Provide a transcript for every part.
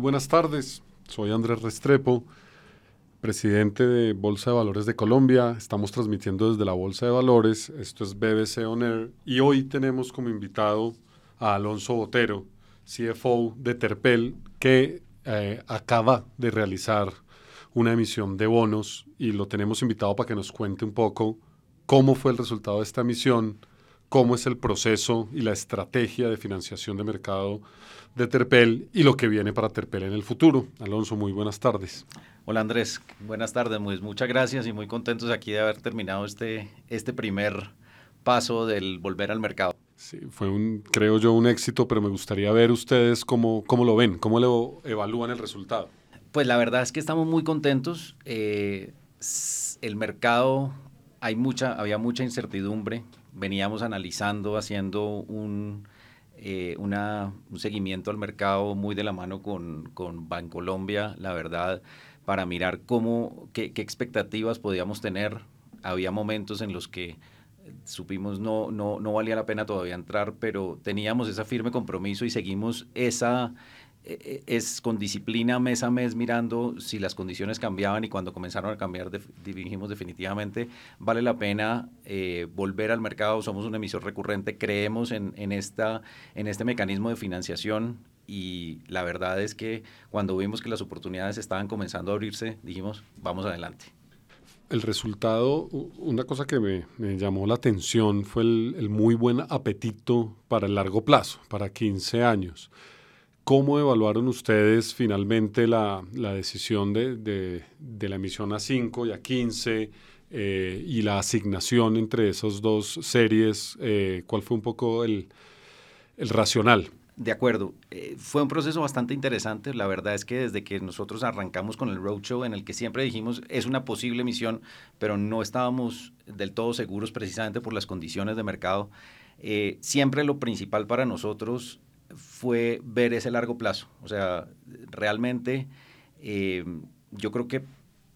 Buenas tardes, soy Andrés Restrepo, presidente de Bolsa de Valores de Colombia. Estamos transmitiendo desde la Bolsa de Valores, esto es BBC On Air, y hoy tenemos como invitado a Alonso Botero, CFO de Terpel, que eh, acaba de realizar una emisión de bonos. Y lo tenemos invitado para que nos cuente un poco cómo fue el resultado de esta emisión, cómo es el proceso y la estrategia de financiación de mercado de Terpel y lo que viene para Terpel en el futuro. Alonso, muy buenas tardes. Hola Andrés, buenas tardes, muchas gracias y muy contentos aquí de haber terminado este, este primer paso del volver al mercado. Sí, fue un, creo yo, un éxito, pero me gustaría ver ustedes cómo, cómo lo ven, cómo lo evalúan el resultado. Pues la verdad es que estamos muy contentos. Eh, el mercado, hay mucha, había mucha incertidumbre. Veníamos analizando, haciendo un, eh, un seguimiento al mercado muy de la mano con, con Bancolombia, la verdad, para mirar cómo, qué, qué expectativas podíamos tener. Había momentos en los que supimos no, no, no valía la pena todavía entrar, pero teníamos ese firme compromiso y seguimos esa, es con disciplina mes a mes mirando si las condiciones cambiaban y cuando comenzaron a cambiar dijimos definitivamente vale la pena eh, volver al mercado, somos un emisor recurrente, creemos en, en, esta, en este mecanismo de financiación y la verdad es que cuando vimos que las oportunidades estaban comenzando a abrirse, dijimos vamos adelante el resultado, una cosa que me, llamó la atención fue el, muy buen apetito para el largo plazo, para 15 años. ¿Cómo evaluaron ustedes finalmente la, decisión de, la emisión a 5 y a 15 eh, y la asignación entre esas dos series? Eh, ¿Cuál fue un poco el, el racional? De acuerdo. Eh, fue un proceso bastante interesante. La verdad es que desde que nosotros arrancamos con el roadshow, en el que siempre dijimos es una posible misión, pero no estábamos del todo seguros precisamente por las condiciones de mercado, eh, siempre lo principal para nosotros fue ver ese largo plazo. O sea, realmente eh, yo creo que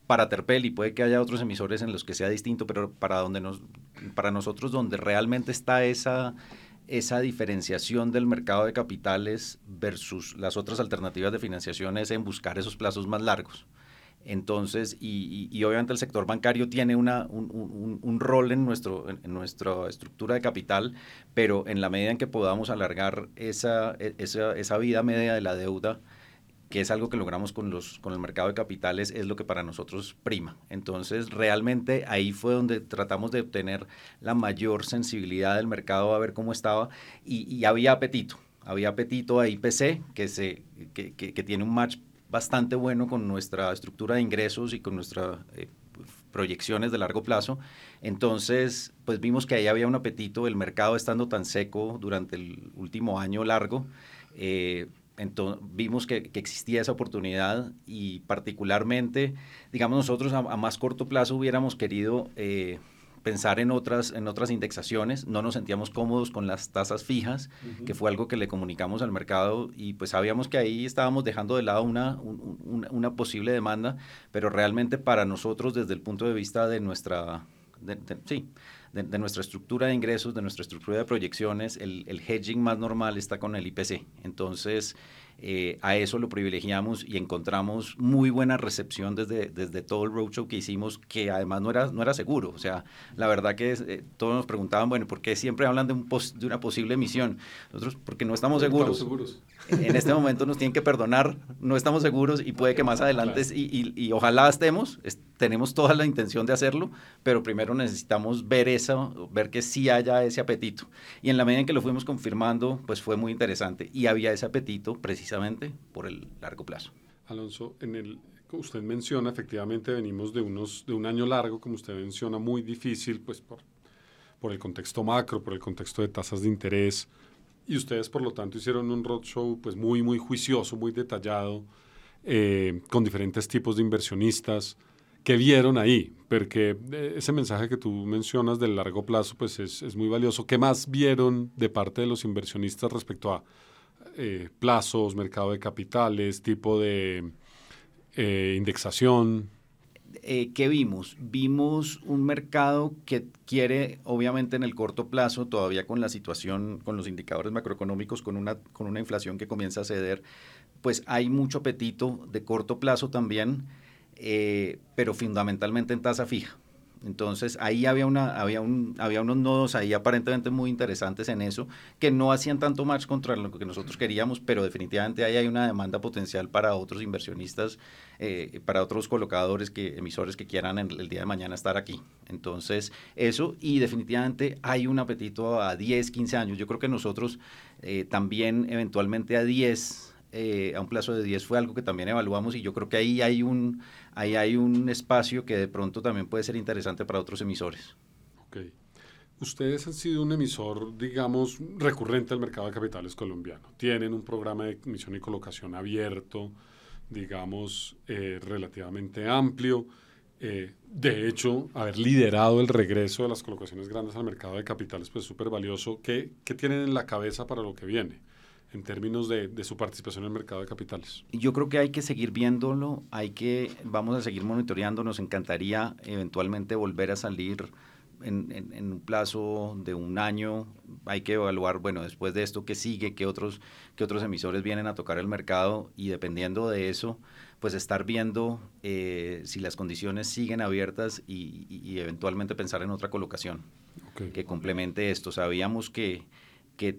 para Terpel y puede que haya otros emisores en los que sea distinto, pero para, donde nos, para nosotros donde realmente está esa esa diferenciación del mercado de capitales versus las otras alternativas de financiación es en buscar esos plazos más largos. Entonces, y, obviamente el sector bancario tiene una, un, rol en, nuestro, en, nuestra estructura de capital, pero en la medida en que podamos alargar esa, esa, esa vida media de la deuda, que es algo que logramos con, los, con el mercado de capitales, es lo que para nosotros prima. Entonces, realmente ahí fue donde tratamos de obtener la mayor sensibilidad del mercado a ver cómo estaba y, había apetito. Había apetito a IPC, que, se, que, que, tiene un match bastante bueno con nuestra estructura de ingresos y con nuestras eh, proyecciones de largo plazo. Entonces, pues vimos que ahí había un apetito, el mercado estando tan seco durante el último año largo. Eh, entonces, vimos que, existía esa oportunidad y particularmente, digamos, nosotros a, más corto plazo hubiéramos querido eh, pensar en otras, en otras indexaciones, no nos sentíamos cómodos con las tasas fijas, que fue algo que le comunicamos al mercado y pues sabíamos que ahí estábamos dejando de lado una, una, posible demanda, pero realmente para nosotros desde el punto de vista de nuestra, sí, de, nuestra estructura de ingresos, de nuestra estructura de proyecciones, el, el hedging más normal está con el IPC. Entonces, eh, a eso lo privilegiamos y encontramos muy buena recepción desde, desde todo el roadshow que hicimos, que además no era, no era seguro. O sea, la verdad que eh, todos nos preguntaban, bueno, ¿por qué siempre hablan de, un de una posible emisión? Nosotros, porque no estamos seguros. seguros. En este momento nos tienen que perdonar, no estamos seguros y puede que más adelante, y, y, ojalá estemos, tenemos toda la intención de hacerlo, pero primero necesitamos ver eso, ver que sí haya ese apetito. Y en la medida en que lo fuimos confirmando, pues fue muy interesante y había ese apetito precisamente por el largo plazo. Alonso, en el, usted menciona, efectivamente venimos de, unos, de un año largo, como usted menciona, muy difícil, pues por, por el contexto macro, por el contexto de tasas de interés. y ustedes por lo tanto hicieron un roadshow pues muy, muy juicioso, muy detallado, eh, con diferentes tipos de inversionistas que vieron ahí, porque eh, ese mensaje que tú mencionas del largo plazo pues es, es muy valioso. ¿Qué más vieron de parte de los inversionistas respecto a eh, plazos, mercado de capitales, tipo de indexación? eh, ¿qué vimos? Vimos un mercado que quiere, obviamente en el corto plazo, todavía con la situación, con los indicadores macroeconómicos, con una, con una inflación que comienza a ceder, pues hay mucho apetito de corto plazo también, eh, pero fundamentalmente en tasa fija. Entonces ahí había, una, había, un, había unos nodos ahí aparentemente muy interesantes en eso, que no hacían tanto match contra lo que nosotros queríamos, pero definitivamente ahí hay una demanda potencial para otros inversionistas, eh, para otros colocadores, que, emisores que quieran el, día de mañana estar aquí. Entonces eso, y definitivamente hay un apetito a 10, 15 años. Yo creo que nosotros eh, también eventualmente a 10 eh, a un plazo de 10 fue algo que también evaluamos y yo creo que ahí hay un, ahí hay un espacio que de pronto también puede ser interesante para otros emisores. Ok. Ustedes han sido un emisor, digamos, recurrente al mercado de capitales colombiano. Tienen un programa de emisión y colocación abierto, digamos, eh, relativamente amplio. Eh, de hecho, haber liderado el regreso de las colocaciones grandes al mercado de capitales, pues súper valioso. ¿Qué, ¿Qué tienen en la cabeza para lo que viene? En términos de, su participación en el mercado de capitales? Yo creo que hay que seguir viéndolo, hay que, vamos a seguir monitoreando, nos encantaría eventualmente volver a salir en, un plazo de un año, hay que evaluar, bueno, después de esto, qué sigue, qué otros, qué otros emisores vienen a tocar el mercado y dependiendo de eso, pues estar viendo eh, si las condiciones siguen abiertas y, eventualmente pensar en otra colocación que complemente esto. Sabíamos que que,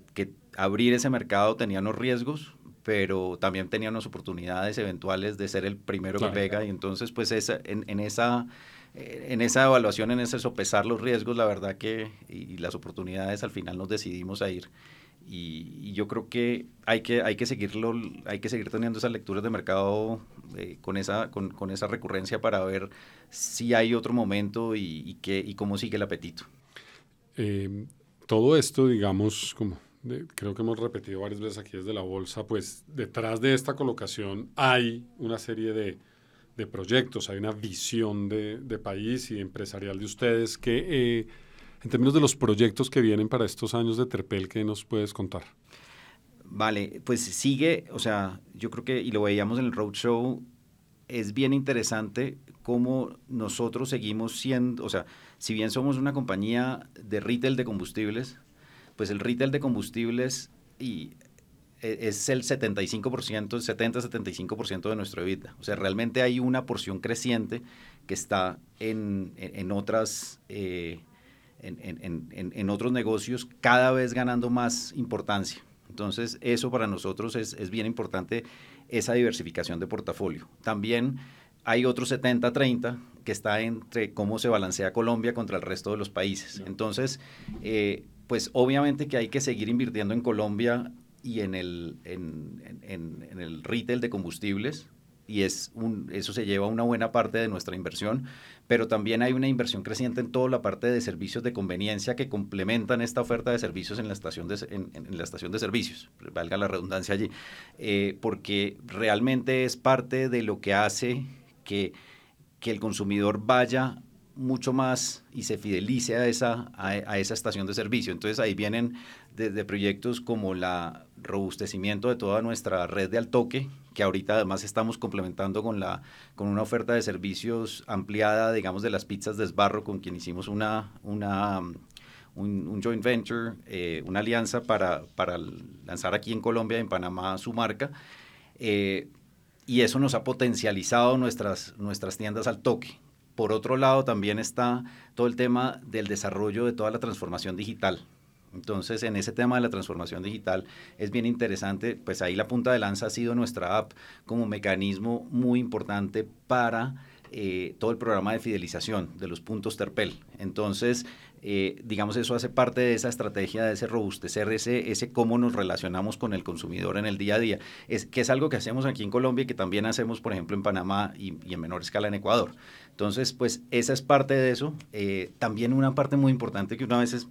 abrir ese mercado tenía unos riesgos, pero también tenía unas oportunidades eventuales de ser el primero que pega y entonces pues esa, en, esa eh, en esa evaluación, en ese sopesar los riesgos, la verdad que y las oportunidades al final nos decidimos a ir. Y, yo creo que hay que, hay que seguirlo, hay que seguir teniendo esas lecturas de mercado eh, con, esa, con, con, esa recurrencia para ver si hay otro momento y, y, qué, y cómo sigue el apetito. Eh, todo esto, digamos, como creo que hemos repetido varias veces aquí desde la bolsa, pues detrás de esta colocación hay una serie de, de proyectos, hay una visión de, de, país y empresarial de ustedes que, eh, en términos de los proyectos que vienen para estos años de Terpel, ¿qué nos puedes contar? Vale, pues sigue, o sea, yo creo que, y lo veíamos en el roadshow, es bien interesante cómo nosotros seguimos siendo, o sea, si bien somos una compañía de retail de combustibles, pues el retail de combustibles y e, es el 75%, 70-75% de nuestro EBITDA. O sea, realmente hay una porción creciente que está en, en, otras, eh, en, en, otros negocios cada vez ganando más importancia. Entonces, eso para nosotros es, es bien importante, esa diversificación de portafolio. También hay otro 70-30 que está entre cómo se balancea Colombia contra el resto de los países. Entonces, eh, pues obviamente que hay que seguir invirtiendo en Colombia y en el, en, en, el retail de combustibles, y es eso se lleva una buena parte de nuestra inversión, pero también hay una inversión creciente en toda la parte de servicios de conveniencia que complementan esta oferta de servicios en la estación de, en, la estación de servicios, valga la redundancia allí, eh, porque realmente es parte de lo que hace que, que el consumidor vaya mucho más y se fidelice a esa, a, esa estación de servicio. Entonces ahí vienen desde proyectos como la robustecimiento de toda nuestra red de altoque, que ahorita además estamos complementando con, la, con una oferta de servicios ampliada, digamos, de las pizzas de esbarro, con quien hicimos una, una, un, joint venture, eh, una alianza para, para lanzar aquí en Colombia, en Panamá, su marca. Eh, y eso nos ha potencializado nuestras, nuestras tiendas al toque. Por otro lado, también está todo el tema del desarrollo de toda la transformación digital. Entonces, en ese tema de la transformación digital es bien interesante, pues ahí la punta de lanza ha sido nuestra app como mecanismo muy importante para eh, todo el programa de fidelización de los puntos Terpel. Entonces, eh, digamos, eso hace parte de esa estrategia de ese robustecer, ese, ese cómo nos relacionamos con el consumidor en el día a día, es, que es algo que hacemos aquí en Colombia y que también hacemos, por ejemplo, en Panamá y, en menor escala en Ecuador. Entonces, pues esa es parte de eso. Eh, también una parte muy importante que una veces,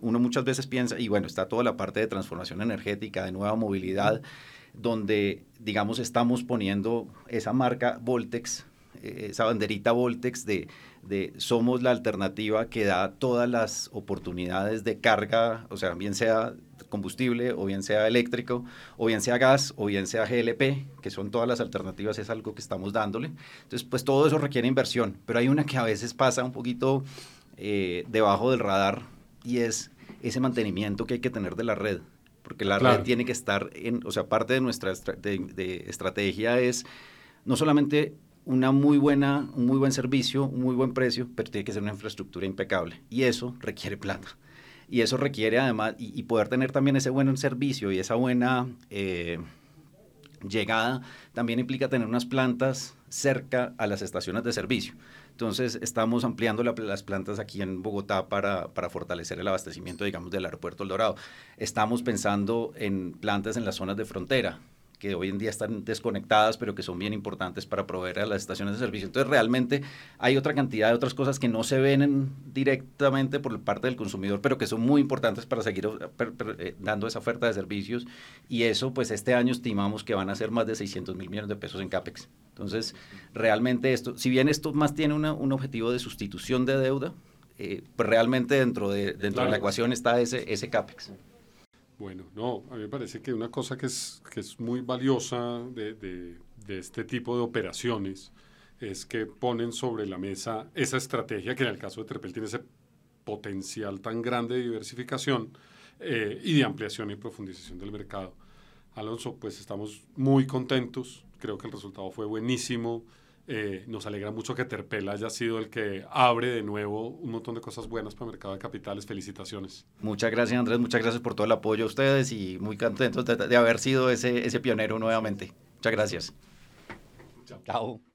uno muchas veces piensa, y bueno, está toda la parte de transformación energética, de nueva movilidad, donde, digamos, estamos poniendo esa marca Voltex, esa banderita Voltex de de somos la alternativa que da todas las oportunidades de carga, o sea, bien sea combustible o bien sea eléctrico o bien sea gas o bien sea GLP, que son todas las alternativas, es algo que estamos dándole. Entonces, pues todo eso requiere inversión, pero hay una que a veces pasa un poquito eh, debajo del radar y es ese mantenimiento que hay que tener de la red, porque la red tiene que estar en, o sea, parte de nuestra de estrategia es no solamente una muy buena, un muy buen servicio, un muy buen precio, pero tiene que ser una infraestructura impecable. Y eso requiere plata. Y eso requiere además, y, poder tener también ese buen servicio y esa buena eh, llegada, también implica tener unas plantas cerca a las estaciones de servicio. Entonces, estamos ampliando las plantas aquí en Bogotá para, para, fortalecer el abastecimiento, digamos, del aeropuerto El Dorado. Estamos pensando en plantas en las zonas de frontera que hoy en día están desconectadas, pero que son bien importantes para proveer a las estaciones de servicio. Entonces, realmente hay otra cantidad de otras cosas que no se ven directamente por parte del consumidor, pero que son muy importantes para seguir eh, dando esa oferta de servicios. Y eso, pues este año estimamos que van a ser más de 600 mil millones de pesos en CAPEX. Entonces, realmente esto, si bien esto más tiene un objetivo de sustitución de deuda, eh, pues realmente dentro de, dentro de la ecuación está ese, ese CAPEX. Bueno, no, a mí me parece que una cosa que es, que es muy valiosa de, de, este tipo de operaciones es que ponen sobre la mesa esa estrategia que en el caso de Trepel tiene ese potencial tan grande de diversificación eh, y de ampliación y profundización del mercado. Alonso, pues estamos muy contentos, creo que el resultado fue buenísimo. Eh, nos alegra mucho que Terpel haya sido el que abre de nuevo un montón de cosas buenas para el mercado de capitales. Felicitaciones. Muchas gracias, Andrés. Muchas gracias por todo el apoyo a ustedes y muy contentos de, haber sido ese, ese pionero nuevamente. Muchas gracias. Chao. Chao.